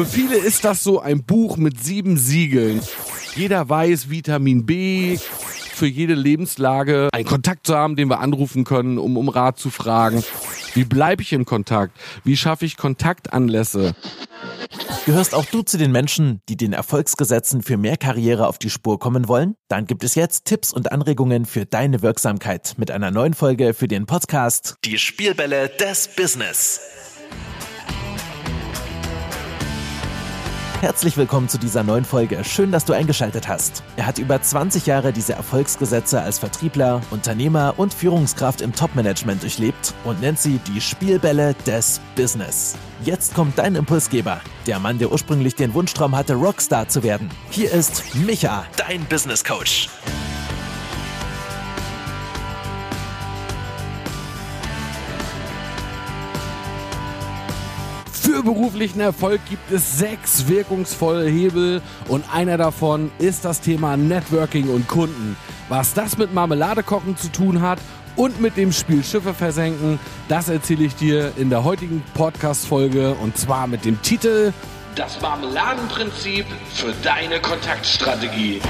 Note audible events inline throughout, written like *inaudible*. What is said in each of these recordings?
Für viele ist das so ein Buch mit sieben Siegeln. Jeder weiß Vitamin B, für jede Lebenslage einen Kontakt zu haben, den wir anrufen können, um um Rat zu fragen. Wie bleibe ich in Kontakt? Wie schaffe ich Kontaktanlässe? Gehörst auch du zu den Menschen, die den Erfolgsgesetzen für mehr Karriere auf die Spur kommen wollen? Dann gibt es jetzt Tipps und Anregungen für deine Wirksamkeit mit einer neuen Folge für den Podcast Die Spielbälle des Business. Herzlich willkommen zu dieser neuen Folge. Schön, dass du eingeschaltet hast. Er hat über 20 Jahre diese Erfolgsgesetze als Vertriebler, Unternehmer und Führungskraft im Topmanagement durchlebt und nennt sie die Spielbälle des Business. Jetzt kommt dein Impulsgeber, der Mann, der ursprünglich den Wunschtraum hatte, Rockstar zu werden. Hier ist Micha, dein Business Coach. Für beruflichen Erfolg gibt es sechs wirkungsvolle Hebel und einer davon ist das Thema Networking und Kunden. Was das mit Marmeladekochen zu tun hat und mit dem Spiel Schiffe versenken, das erzähle ich dir in der heutigen Podcast-Folge und zwar mit dem Titel Das Marmeladenprinzip für deine Kontaktstrategie.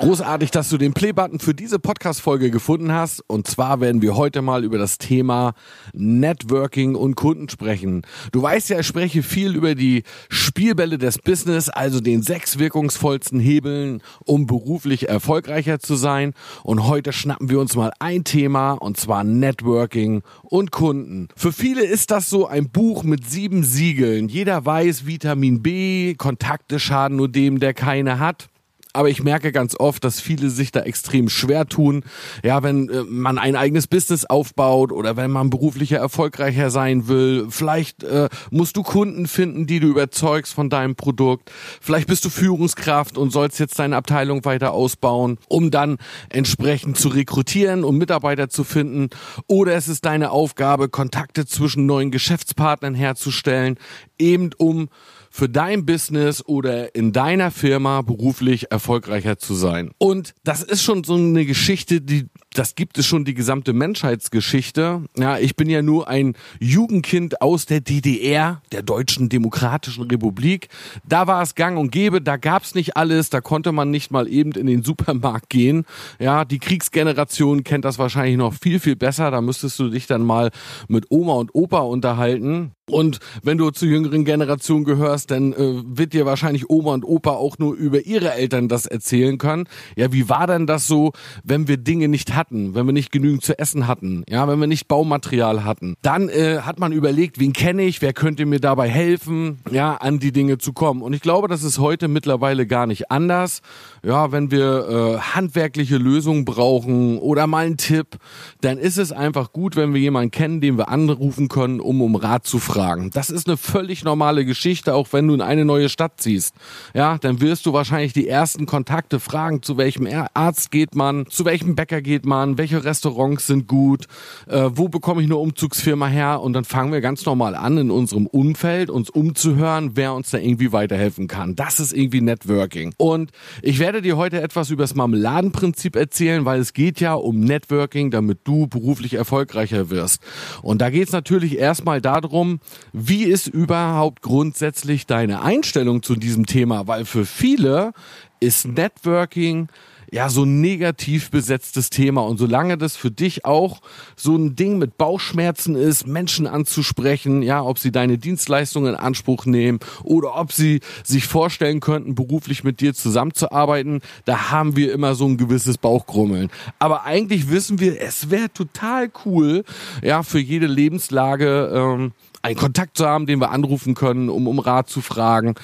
Großartig, dass du den Playbutton für diese Podcast-Folge gefunden hast. Und zwar werden wir heute mal über das Thema Networking und Kunden sprechen. Du weißt ja, ich spreche viel über die Spielbälle des Business, also den sechs wirkungsvollsten Hebeln, um beruflich erfolgreicher zu sein. Und heute schnappen wir uns mal ein Thema, und zwar Networking und Kunden. Für viele ist das so ein Buch mit sieben Siegeln. Jeder weiß, Vitamin B, Kontakte schaden nur dem, der keine hat aber ich merke ganz oft, dass viele sich da extrem schwer tun. Ja, wenn äh, man ein eigenes Business aufbaut oder wenn man beruflicher erfolgreicher sein will, vielleicht äh, musst du Kunden finden, die du überzeugst von deinem Produkt. Vielleicht bist du Führungskraft und sollst jetzt deine Abteilung weiter ausbauen, um dann entsprechend zu rekrutieren, um Mitarbeiter zu finden. Oder es ist deine Aufgabe, Kontakte zwischen neuen Geschäftspartnern herzustellen, eben um für dein Business oder in deiner Firma beruflich erfolgreicher zu sein. Und das ist schon so eine Geschichte, die das gibt es schon die gesamte Menschheitsgeschichte. Ja, ich bin ja nur ein Jugendkind aus der DDR, der Deutschen Demokratischen Republik. Da war es gang und gäbe, da gab's nicht alles, da konnte man nicht mal eben in den Supermarkt gehen. Ja, die Kriegsgeneration kennt das wahrscheinlich noch viel, viel besser. Da müsstest du dich dann mal mit Oma und Opa unterhalten. Und wenn du zur jüngeren Generation gehörst, dann äh, wird dir wahrscheinlich Oma und Opa auch nur über ihre Eltern das erzählen können. Ja, wie war denn das so, wenn wir Dinge nicht hatten, wenn wir nicht genügend zu essen hatten, ja, wenn wir nicht Baumaterial hatten? Dann äh, hat man überlegt, wen kenne ich, wer könnte mir dabei helfen, ja, an die Dinge zu kommen. Und ich glaube, das ist heute mittlerweile gar nicht anders. Ja, wenn wir äh, handwerkliche Lösungen brauchen oder mal einen Tipp, dann ist es einfach gut, wenn wir jemanden kennen, den wir anrufen können, um um Rat zu fragen. Das ist eine völlig normale Geschichte, auch wenn du in eine neue Stadt ziehst. Ja, dann wirst du wahrscheinlich die ersten Kontakte fragen, zu welchem Arzt geht man, zu welchem Bäcker geht man, welche Restaurants sind gut, äh, wo bekomme ich eine Umzugsfirma her und dann fangen wir ganz normal an, in unserem Umfeld uns umzuhören, wer uns da irgendwie weiterhelfen kann. Das ist irgendwie Networking. Und ich werde dir heute etwas über das Marmeladenprinzip erzählen, weil es geht ja um Networking, damit du beruflich erfolgreicher wirst. Und da geht es natürlich erstmal darum, wie ist überhaupt grundsätzlich deine Einstellung zu diesem Thema? Weil für viele ist Networking ja so negativ besetztes Thema. Und solange das für dich auch so ein Ding mit Bauchschmerzen ist, Menschen anzusprechen, ja, ob sie deine Dienstleistungen in Anspruch nehmen oder ob sie sich vorstellen könnten, beruflich mit dir zusammenzuarbeiten, da haben wir immer so ein gewisses Bauchgrummeln. Aber eigentlich wissen wir, es wäre total cool, ja, für jede Lebenslage, ähm, einen Kontakt zu haben, den wir anrufen können, um um Rat zu fragen.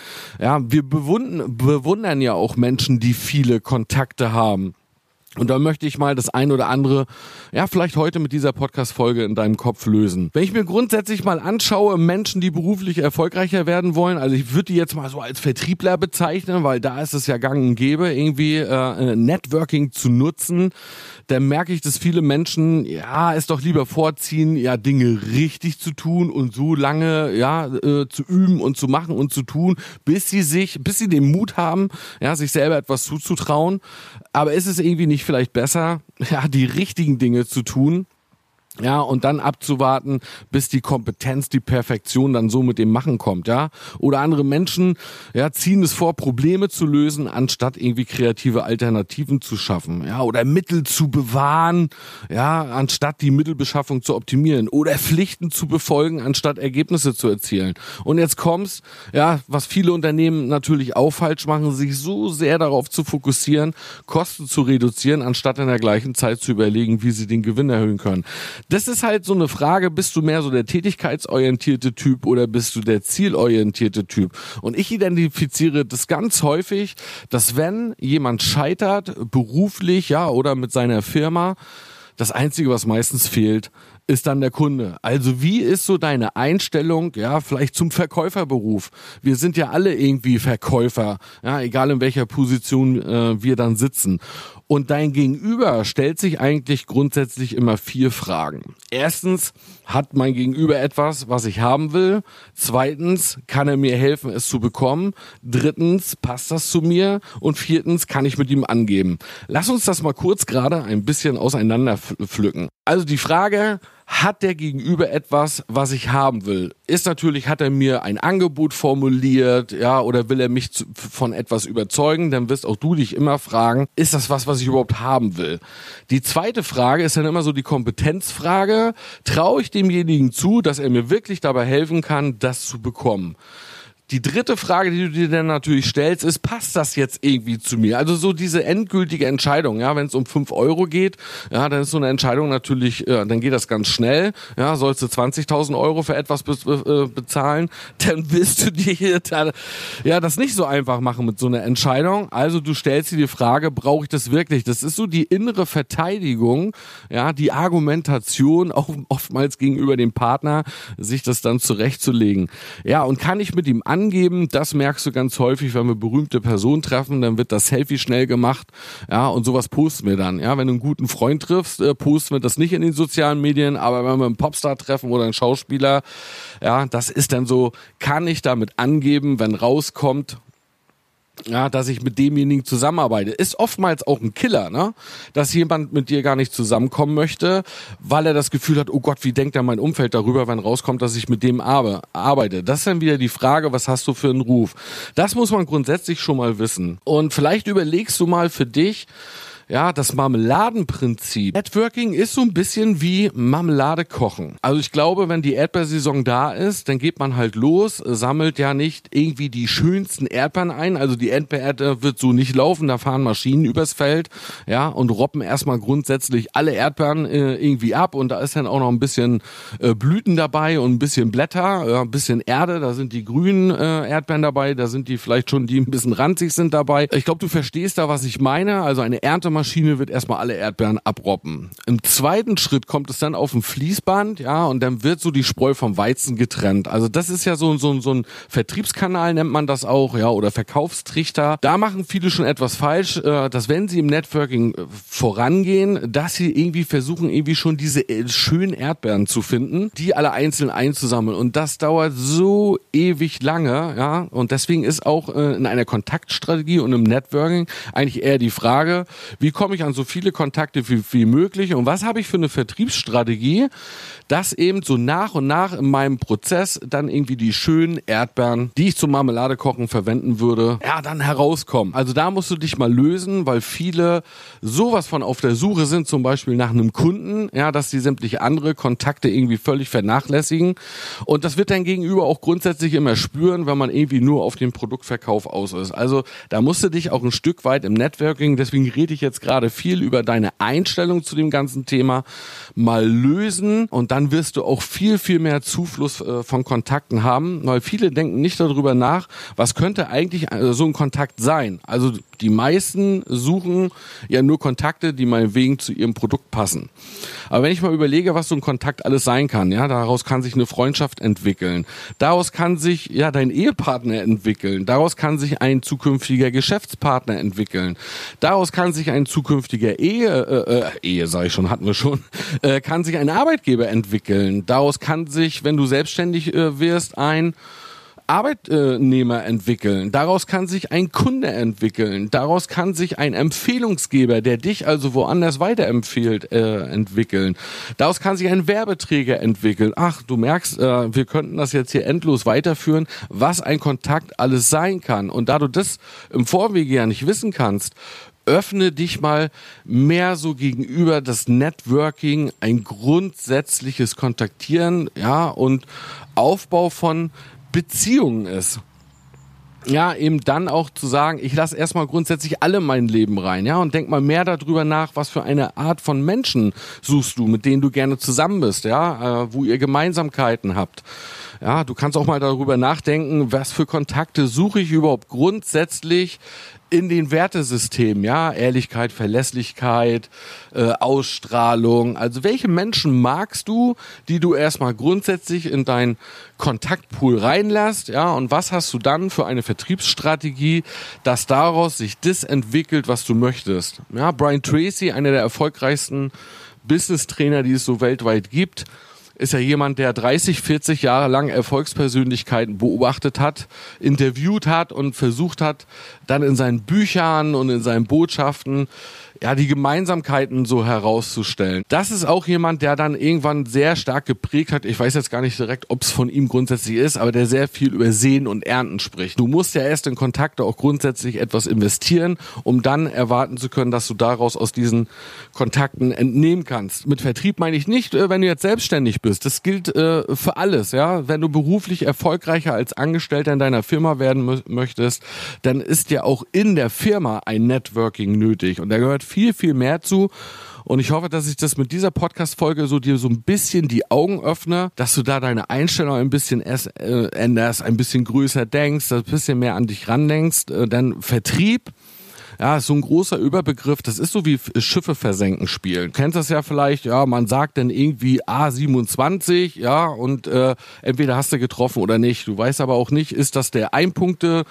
Ja, wir bewundern, bewundern ja auch Menschen, die viele Kontakte haben. Und da möchte ich mal das ein oder andere, ja, vielleicht heute mit dieser Podcast-Folge in deinem Kopf lösen. Wenn ich mir grundsätzlich mal anschaue, Menschen, die beruflich erfolgreicher werden wollen, also ich würde die jetzt mal so als Vertriebler bezeichnen, weil da ist es ja gang und gäbe, irgendwie äh, Networking zu nutzen, dann merke ich, dass viele Menschen, ja, es doch lieber vorziehen, ja, Dinge richtig zu tun und so lange, ja, äh, zu üben und zu machen und zu tun, bis sie sich, bis sie den Mut haben, ja, sich selber etwas zuzutrauen. Aber ist es irgendwie nicht vielleicht besser, *laughs* ja, die richtigen Dinge zu tun? Ja, und dann abzuwarten, bis die Kompetenz, die Perfektion dann so mit dem Machen kommt, ja. Oder andere Menschen, ja, ziehen es vor, Probleme zu lösen, anstatt irgendwie kreative Alternativen zu schaffen, ja, oder Mittel zu bewahren, ja, anstatt die Mittelbeschaffung zu optimieren, oder Pflichten zu befolgen, anstatt Ergebnisse zu erzielen. Und jetzt kommt's, ja, was viele Unternehmen natürlich auch falsch machen, sich so sehr darauf zu fokussieren, Kosten zu reduzieren, anstatt in der gleichen Zeit zu überlegen, wie sie den Gewinn erhöhen können das ist halt so eine Frage, bist du mehr so der tätigkeitsorientierte Typ oder bist du der zielorientierte Typ? Und ich identifiziere das ganz häufig, dass wenn jemand scheitert, beruflich, ja, oder mit seiner Firma, das einzige, was meistens fehlt, ist dann der Kunde. Also wie ist so deine Einstellung, ja, vielleicht zum Verkäuferberuf? Wir sind ja alle irgendwie Verkäufer, ja, egal in welcher Position äh, wir dann sitzen. Und dein Gegenüber stellt sich eigentlich grundsätzlich immer vier Fragen. Erstens, hat mein Gegenüber etwas, was ich haben will? Zweitens, kann er mir helfen, es zu bekommen? Drittens, passt das zu mir? Und viertens, kann ich mit ihm angeben? Lass uns das mal kurz gerade ein bisschen auseinander pflücken. Also die Frage, hat der Gegenüber etwas, was ich haben will? Ist natürlich, hat er mir ein Angebot formuliert, ja, oder will er mich zu, von etwas überzeugen? Dann wirst auch du dich immer fragen, ist das was, was ich überhaupt haben will? Die zweite Frage ist dann immer so die Kompetenzfrage. Traue ich demjenigen zu, dass er mir wirklich dabei helfen kann, das zu bekommen? Die dritte Frage, die du dir dann natürlich stellst, ist, passt das jetzt irgendwie zu mir? Also so diese endgültige Entscheidung, ja, wenn es um fünf Euro geht, ja, dann ist so eine Entscheidung natürlich, ja, dann geht das ganz schnell, ja, sollst du 20.000 Euro für etwas be äh, bezahlen, *laughs* dann willst du dir hier ja, das nicht so einfach machen mit so einer Entscheidung. Also du stellst dir die Frage, brauche ich das wirklich? Das ist so die innere Verteidigung, ja, die Argumentation, auch oftmals gegenüber dem Partner, sich das dann zurechtzulegen. Ja, und kann ich mit ihm angeben. Das merkst du ganz häufig, wenn wir berühmte Personen treffen, dann wird das Selfie schnell gemacht. Ja, und sowas posten wir dann. Ja, wenn du einen guten Freund triffst, äh, posten wir das nicht in den sozialen Medien, aber wenn wir einen Popstar treffen oder einen Schauspieler, ja, das ist dann so, kann ich damit angeben, wenn rauskommt, ja, dass ich mit demjenigen zusammenarbeite. Ist oftmals auch ein Killer, ne? Dass jemand mit dir gar nicht zusammenkommen möchte, weil er das Gefühl hat, oh Gott, wie denkt er mein Umfeld darüber, wenn rauskommt, dass ich mit dem arbeite. Das ist dann wieder die Frage, was hast du für einen Ruf? Das muss man grundsätzlich schon mal wissen. Und vielleicht überlegst du mal für dich, ja, das Marmeladenprinzip. Networking ist so ein bisschen wie Marmelade kochen. Also ich glaube, wenn die Erdbeersaison da ist, dann geht man halt los, sammelt ja nicht irgendwie die schönsten Erdbeeren ein. Also die Erdbeererde wird so nicht laufen, da fahren Maschinen übers Feld, ja, und robben erstmal grundsätzlich alle Erdbeeren äh, irgendwie ab und da ist dann auch noch ein bisschen äh, Blüten dabei und ein bisschen Blätter, äh, ein bisschen Erde, da sind die grünen äh, Erdbeeren dabei, da sind die vielleicht schon, die ein bisschen ranzig sind dabei. Ich glaube, du verstehst da, was ich meine. Also eine Ernte Maschine wird erstmal alle Erdbeeren abroppen. Im zweiten Schritt kommt es dann auf ein Fließband, ja, und dann wird so die Spreu vom Weizen getrennt. Also das ist ja so, so, so ein Vertriebskanal, nennt man das auch, ja, oder Verkaufstrichter. Da machen viele schon etwas falsch, äh, dass wenn sie im Networking äh, vorangehen, dass sie irgendwie versuchen, irgendwie schon diese äh, schönen Erdbeeren zu finden, die alle einzeln einzusammeln. Und das dauert so ewig lange, ja, und deswegen ist auch in einer Kontaktstrategie und im Networking eigentlich eher die Frage, wie komme ich an so viele Kontakte wie, wie möglich und was habe ich für eine Vertriebsstrategie, dass eben so nach und nach in meinem Prozess dann irgendwie die schönen Erdbeeren, die ich zum Marmeladekochen verwenden würde, ja, dann herauskommen. Also da musst du dich mal lösen, weil viele sowas von auf der Suche sind, zum Beispiel nach einem Kunden, ja, dass sie sämtliche andere Kontakte irgendwie völlig vernachlässigen. Und das wird dein Gegenüber auch grundsätzlich immer spüren, wenn man irgendwie nur auf den Produktverkauf aus ist. Also da musst du dich auch ein Stück weit im Networking, deswegen rede ich jetzt jetzt gerade viel über deine Einstellung zu dem ganzen Thema mal lösen und dann wirst du auch viel, viel mehr Zufluss äh, von Kontakten haben, weil viele denken nicht darüber nach, was könnte eigentlich äh, so ein Kontakt sein. Also die meisten suchen ja nur Kontakte, die meinetwegen zu ihrem Produkt passen. Aber wenn ich mal überlege, was so ein Kontakt alles sein kann, ja, daraus kann sich eine Freundschaft entwickeln. Daraus kann sich ja dein Ehepartner entwickeln. Daraus kann sich ein zukünftiger Geschäftspartner entwickeln. Daraus kann sich ein zukünftiger Ehe, äh, äh, Ehe sage ich schon, hatten wir schon, äh, kann sich ein Arbeitgeber entwickeln. Daraus kann sich, wenn du selbstständig äh, wirst, ein Arbeitnehmer entwickeln. Daraus kann sich ein Kunde entwickeln. Daraus kann sich ein Empfehlungsgeber, der dich also woanders weiterempfiehlt, äh, entwickeln. Daraus kann sich ein Werbeträger entwickeln. Ach, du merkst, äh, wir könnten das jetzt hier endlos weiterführen, was ein Kontakt alles sein kann. Und da du das im Vorwege ja nicht wissen kannst, öffne dich mal mehr so gegenüber das Networking, ein grundsätzliches Kontaktieren, ja, und Aufbau von Beziehungen ist ja, eben dann auch zu sagen, ich lasse erstmal grundsätzlich alle mein Leben rein, ja, und denk mal mehr darüber nach, was für eine Art von Menschen suchst du, mit denen du gerne zusammen bist, ja, äh, wo ihr Gemeinsamkeiten habt. Ja, du kannst auch mal darüber nachdenken, was für Kontakte suche ich überhaupt grundsätzlich in den Wertesystemen, ja, Ehrlichkeit, Verlässlichkeit, äh, Ausstrahlung. Also welche Menschen magst du, die du erstmal grundsätzlich in deinen Kontaktpool reinlässt, ja, und was hast du dann für eine Vertriebsstrategie, dass daraus sich das entwickelt, was du möchtest. Ja, Brian Tracy, einer der erfolgreichsten Business Trainer, die es so weltweit gibt, ist ja jemand, der 30, 40 Jahre lang Erfolgspersönlichkeiten beobachtet hat, interviewt hat und versucht hat, dann in seinen Büchern und in seinen Botschaften ja, die Gemeinsamkeiten so herauszustellen. Das ist auch jemand, der dann irgendwann sehr stark geprägt hat. Ich weiß jetzt gar nicht direkt, ob es von ihm grundsätzlich ist, aber der sehr viel über Sehen und Ernten spricht. Du musst ja erst in Kontakte auch grundsätzlich etwas investieren, um dann erwarten zu können, dass du daraus aus diesen Kontakten entnehmen kannst. Mit Vertrieb meine ich nicht, äh, wenn du jetzt selbstständig bist. Das gilt äh, für alles, ja. Wenn du beruflich erfolgreicher als Angestellter in deiner Firma werden möchtest, dann ist ja auch in der Firma ein Networking nötig und da gehört viel mehr zu. Und ich hoffe, dass ich das mit dieser Podcast-Folge so dir so ein bisschen die Augen öffne, dass du da deine Einstellung ein bisschen äh, änderst, ein bisschen größer denkst, ein bisschen mehr an dich randenkst. Äh, denn Vertrieb, ja, ist so ein großer Überbegriff. Das ist so wie Schiffe versenken spielen. Du kennst das ja vielleicht, ja, man sagt dann irgendwie A27, ja, und äh, entweder hast du getroffen oder nicht. Du weißt aber auch nicht, ist das der Einpunkte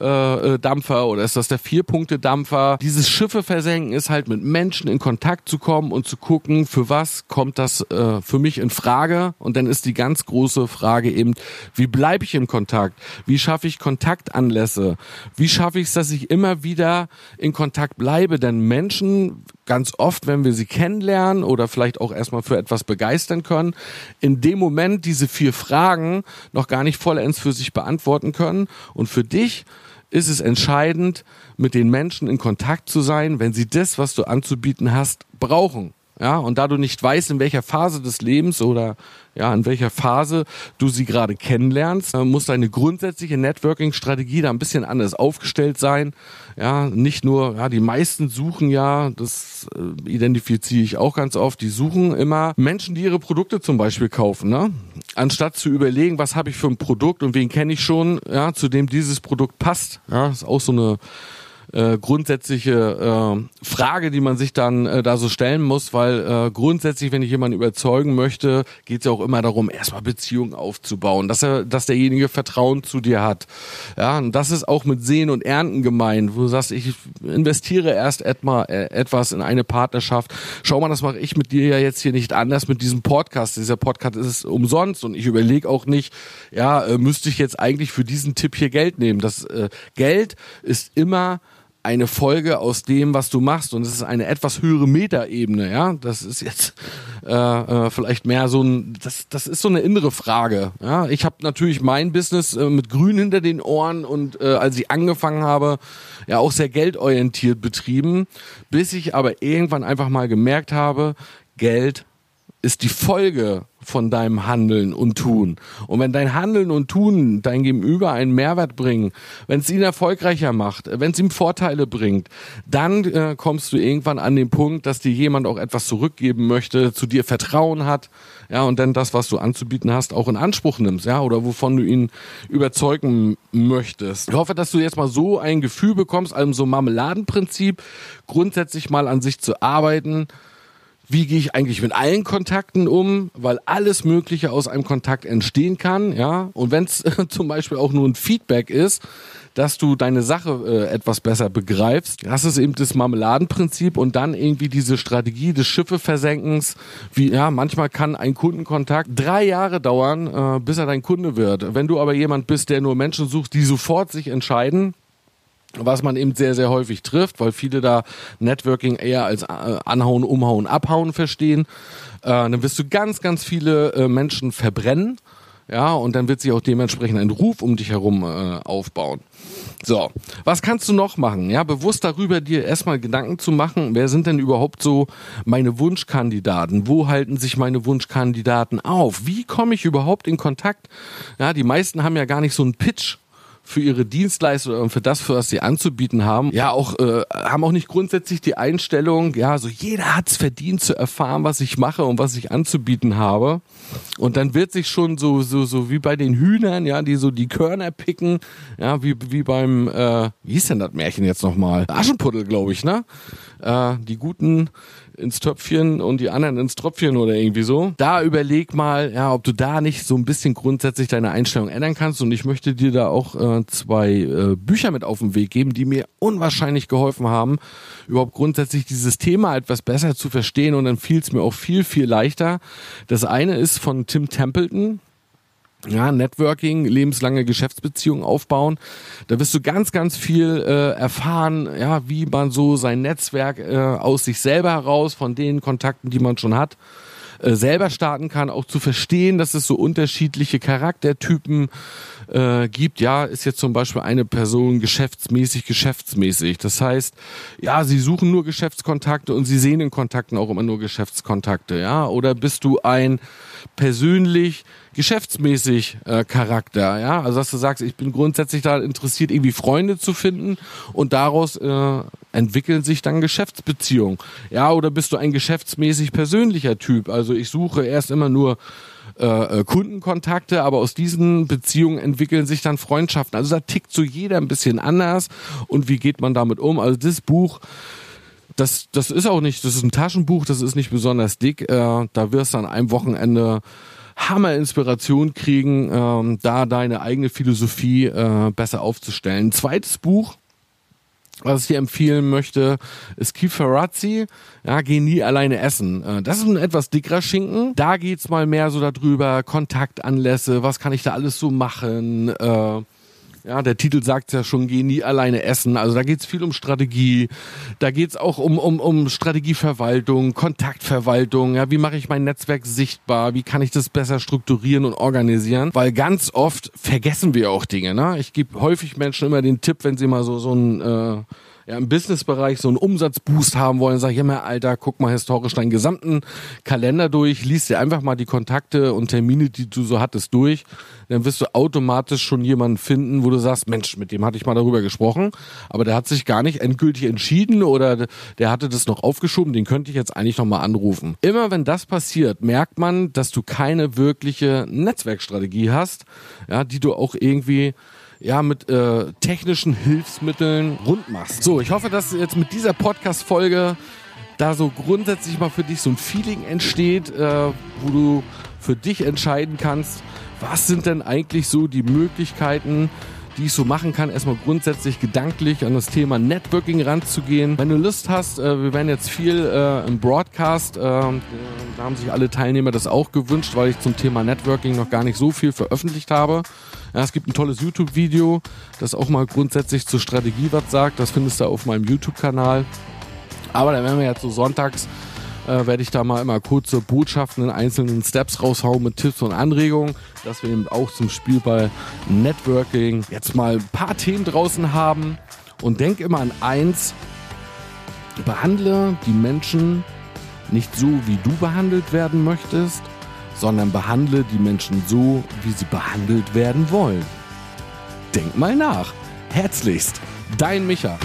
äh, äh, Dampfer oder ist das der Vier-Punkte-Dampfer? Dieses Schiffe versenken ist halt mit Menschen in Kontakt zu kommen und zu gucken, für was kommt das äh, für mich in Frage? Und dann ist die ganz große Frage eben, wie bleibe ich im Kontakt? Wie schaffe ich Kontaktanlässe? Wie schaffe ich es, dass ich immer wieder in Kontakt bleibe? Denn Menschen ganz oft, wenn wir sie kennenlernen oder vielleicht auch erstmal für etwas begeistern können, in dem Moment diese vier Fragen noch gar nicht vollends für sich beantworten können. Und für dich ist es entscheidend, mit den Menschen in Kontakt zu sein, wenn sie das, was du anzubieten hast, brauchen. Ja, und da du nicht weißt, in welcher Phase des Lebens oder ja, in welcher Phase du sie gerade kennenlernst, äh, muss deine grundsätzliche Networking-Strategie da ein bisschen anders aufgestellt sein. Ja, nicht nur, ja, die meisten suchen ja, das äh, identifiziere ich auch ganz oft, die suchen immer Menschen, die ihre Produkte zum Beispiel kaufen, ne? Anstatt zu überlegen, was habe ich für ein Produkt und wen kenne ich schon, ja, zu dem dieses Produkt passt. Ja, ist auch so eine äh, grundsätzliche äh, Frage, die man sich dann äh, da so stellen muss, weil äh, grundsätzlich, wenn ich jemanden überzeugen möchte, geht es ja auch immer darum, erstmal Beziehungen aufzubauen, dass er, dass derjenige Vertrauen zu dir hat. Ja, und das ist auch mit Sehen und Ernten gemeint, wo du sagst, ich investiere erst etma, äh, etwas in eine Partnerschaft. Schau mal, das mache ich mit dir ja jetzt hier nicht anders mit diesem Podcast. Dieser Podcast ist umsonst und ich überlege auch nicht, ja, äh, müsste ich jetzt eigentlich für diesen Tipp hier Geld nehmen. Das äh, Geld ist immer eine Folge aus dem, was du machst. Und es ist eine etwas höhere Metaebene, ja. Das ist jetzt äh, äh, vielleicht mehr so ein, das, das ist so eine innere Frage. Ja, ich habe natürlich mein Business äh, mit Grün hinter den Ohren und äh, als ich angefangen habe, ja auch sehr geldorientiert betrieben, bis ich aber irgendwann einfach mal gemerkt habe, Geld ist die Folge von deinem Handeln und Tun. Und wenn dein Handeln und Tun dein Gegenüber einen Mehrwert bringen, wenn es ihn erfolgreicher macht, wenn es ihm Vorteile bringt, dann äh, kommst du irgendwann an den Punkt, dass dir jemand auch etwas zurückgeben möchte, zu dir Vertrauen hat, ja, und dann das, was du anzubieten hast, auch in Anspruch nimmst, ja, oder wovon du ihn überzeugen möchtest. Ich hoffe, dass du jetzt mal so ein Gefühl bekommst, also so Marmeladenprinzip, grundsätzlich mal an sich zu arbeiten, wie gehe ich eigentlich mit allen Kontakten um, weil alles Mögliche aus einem Kontakt entstehen kann, ja. Und wenn es *laughs* zum Beispiel auch nur ein Feedback ist, dass du deine Sache äh, etwas besser begreifst. Das ist eben das Marmeladenprinzip und dann irgendwie diese Strategie des Schiffeversenkens. Wie, ja, manchmal kann ein Kundenkontakt drei Jahre dauern, äh, bis er dein Kunde wird. Wenn du aber jemand bist, der nur Menschen sucht, die sofort sich entscheiden, was man eben sehr, sehr häufig trifft, weil viele da Networking eher als äh, Anhauen, Umhauen, Abhauen verstehen, äh, dann wirst du ganz, ganz viele äh, Menschen verbrennen. Ja, und dann wird sich auch dementsprechend ein Ruf um dich herum äh, aufbauen. So, was kannst du noch machen? Ja, bewusst darüber dir erstmal Gedanken zu machen, wer sind denn überhaupt so meine Wunschkandidaten? Wo halten sich meine Wunschkandidaten auf? Wie komme ich überhaupt in Kontakt? Ja, die meisten haben ja gar nicht so einen Pitch für ihre Dienstleistung und für das, für was sie anzubieten haben, ja auch äh, haben auch nicht grundsätzlich die Einstellung, ja, so jeder hat's verdient zu erfahren, was ich mache und was ich anzubieten habe. Und dann wird sich schon so so so wie bei den Hühnern, ja, die so die Körner picken, ja, wie wie beim äh, wie hieß denn das Märchen jetzt nochmal? Aschenputtel, glaube ich, ne? Äh, die guten ins Töpfchen und die anderen ins Tröpfchen oder irgendwie so. Da überleg mal, ja, ob du da nicht so ein bisschen grundsätzlich deine Einstellung ändern kannst. Und ich möchte dir da auch äh, zwei äh, Bücher mit auf den Weg geben, die mir unwahrscheinlich geholfen haben, überhaupt grundsätzlich dieses Thema etwas besser zu verstehen. Und dann fiel es mir auch viel, viel leichter. Das eine ist von Tim Templeton ja, Networking, lebenslange Geschäftsbeziehungen aufbauen. Da wirst du ganz, ganz viel äh, erfahren, ja, wie man so sein Netzwerk äh, aus sich selber heraus, von den Kontakten, die man schon hat, äh, selber starten kann, auch zu verstehen, dass es so unterschiedliche Charaktertypen äh, gibt. Ja, ist jetzt zum Beispiel eine Person geschäftsmäßig, geschäftsmäßig. Das heißt, ja, sie suchen nur Geschäftskontakte und sie sehen in Kontakten auch immer nur Geschäftskontakte. Ja, oder bist du ein persönlich geschäftsmäßig äh, Charakter, ja, also dass du sagst, ich bin grundsätzlich da interessiert, irgendwie Freunde zu finden und daraus äh, entwickeln sich dann Geschäftsbeziehungen, ja, oder bist du ein geschäftsmäßig persönlicher Typ, also ich suche erst immer nur äh, äh, Kundenkontakte, aber aus diesen Beziehungen entwickeln sich dann Freundschaften. Also da tickt so jeder ein bisschen anders und wie geht man damit um? Also das Buch das, das ist auch nicht, das ist ein Taschenbuch, das ist nicht besonders dick. Äh, da wirst du an einem Wochenende Hammer Inspiration kriegen, ähm, da deine eigene Philosophie äh, besser aufzustellen. Ein zweites Buch, was ich dir empfehlen möchte, ist Kieferazzi. Ja, geh nie alleine essen. Äh, das ist ein etwas dickerer Schinken. Da geht's mal mehr so darüber, Kontaktanlässe, was kann ich da alles so machen, äh, ja, der Titel sagt ja schon, geh nie alleine essen. Also da geht's viel um Strategie. Da geht's auch um, um, um Strategieverwaltung, Kontaktverwaltung. Ja, wie mache ich mein Netzwerk sichtbar? Wie kann ich das besser strukturieren und organisieren? Weil ganz oft vergessen wir auch Dinge. Ne? Ich gebe häufig Menschen immer den Tipp, wenn sie mal so, so ein... Äh, ja, im Businessbereich so einen Umsatzboost haben wollen, sag ich immer, Alter, guck mal historisch deinen gesamten Kalender durch, liest dir einfach mal die Kontakte und Termine, die du so hattest, durch. Dann wirst du automatisch schon jemanden finden, wo du sagst, Mensch, mit dem hatte ich mal darüber gesprochen, aber der hat sich gar nicht endgültig entschieden oder der hatte das noch aufgeschoben, den könnte ich jetzt eigentlich nochmal anrufen. Immer wenn das passiert, merkt man, dass du keine wirkliche Netzwerkstrategie hast, ja, die du auch irgendwie ja, mit äh, technischen Hilfsmitteln rund machst. So, ich hoffe, dass jetzt mit dieser Podcast-Folge da so grundsätzlich mal für dich so ein Feeling entsteht, äh, wo du für dich entscheiden kannst, was sind denn eigentlich so die Möglichkeiten, die ich so machen kann, erstmal grundsätzlich gedanklich an das Thema Networking ranzugehen. Wenn du Lust hast, äh, wir werden jetzt viel äh, im Broadcast, äh, da haben sich alle Teilnehmer das auch gewünscht, weil ich zum Thema Networking noch gar nicht so viel veröffentlicht habe. Ja, es gibt ein tolles YouTube-Video, das auch mal grundsätzlich zur Strategie was sagt. Das findest du auf meinem YouTube-Kanal. Aber da werden wir jetzt so sonntags äh, werde ich da mal immer kurze Botschaften in einzelnen Steps raushauen mit Tipps und Anregungen, dass wir eben auch zum Spielball Networking jetzt mal ein paar Themen draußen haben. Und denk immer an eins, behandle die Menschen nicht so, wie du behandelt werden möchtest, sondern behandle die Menschen so, wie sie behandelt werden wollen. Denk mal nach. Herzlichst, dein Micha.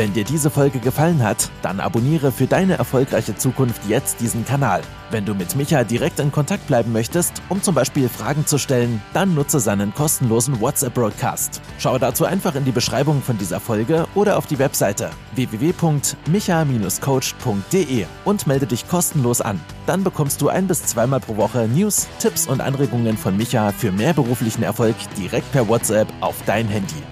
Wenn dir diese Folge gefallen hat, dann abonniere für deine erfolgreiche Zukunft jetzt diesen Kanal. Wenn du mit Micha direkt in Kontakt bleiben möchtest, um zum Beispiel Fragen zu stellen, dann nutze seinen kostenlosen WhatsApp-Broadcast. Schau dazu einfach in die Beschreibung von dieser Folge oder auf die Webseite www.micha-coached.de und melde dich kostenlos an. Dann bekommst du ein bis zweimal pro Woche News, Tipps und Anregungen von Micha für mehr beruflichen Erfolg direkt per WhatsApp auf dein Handy.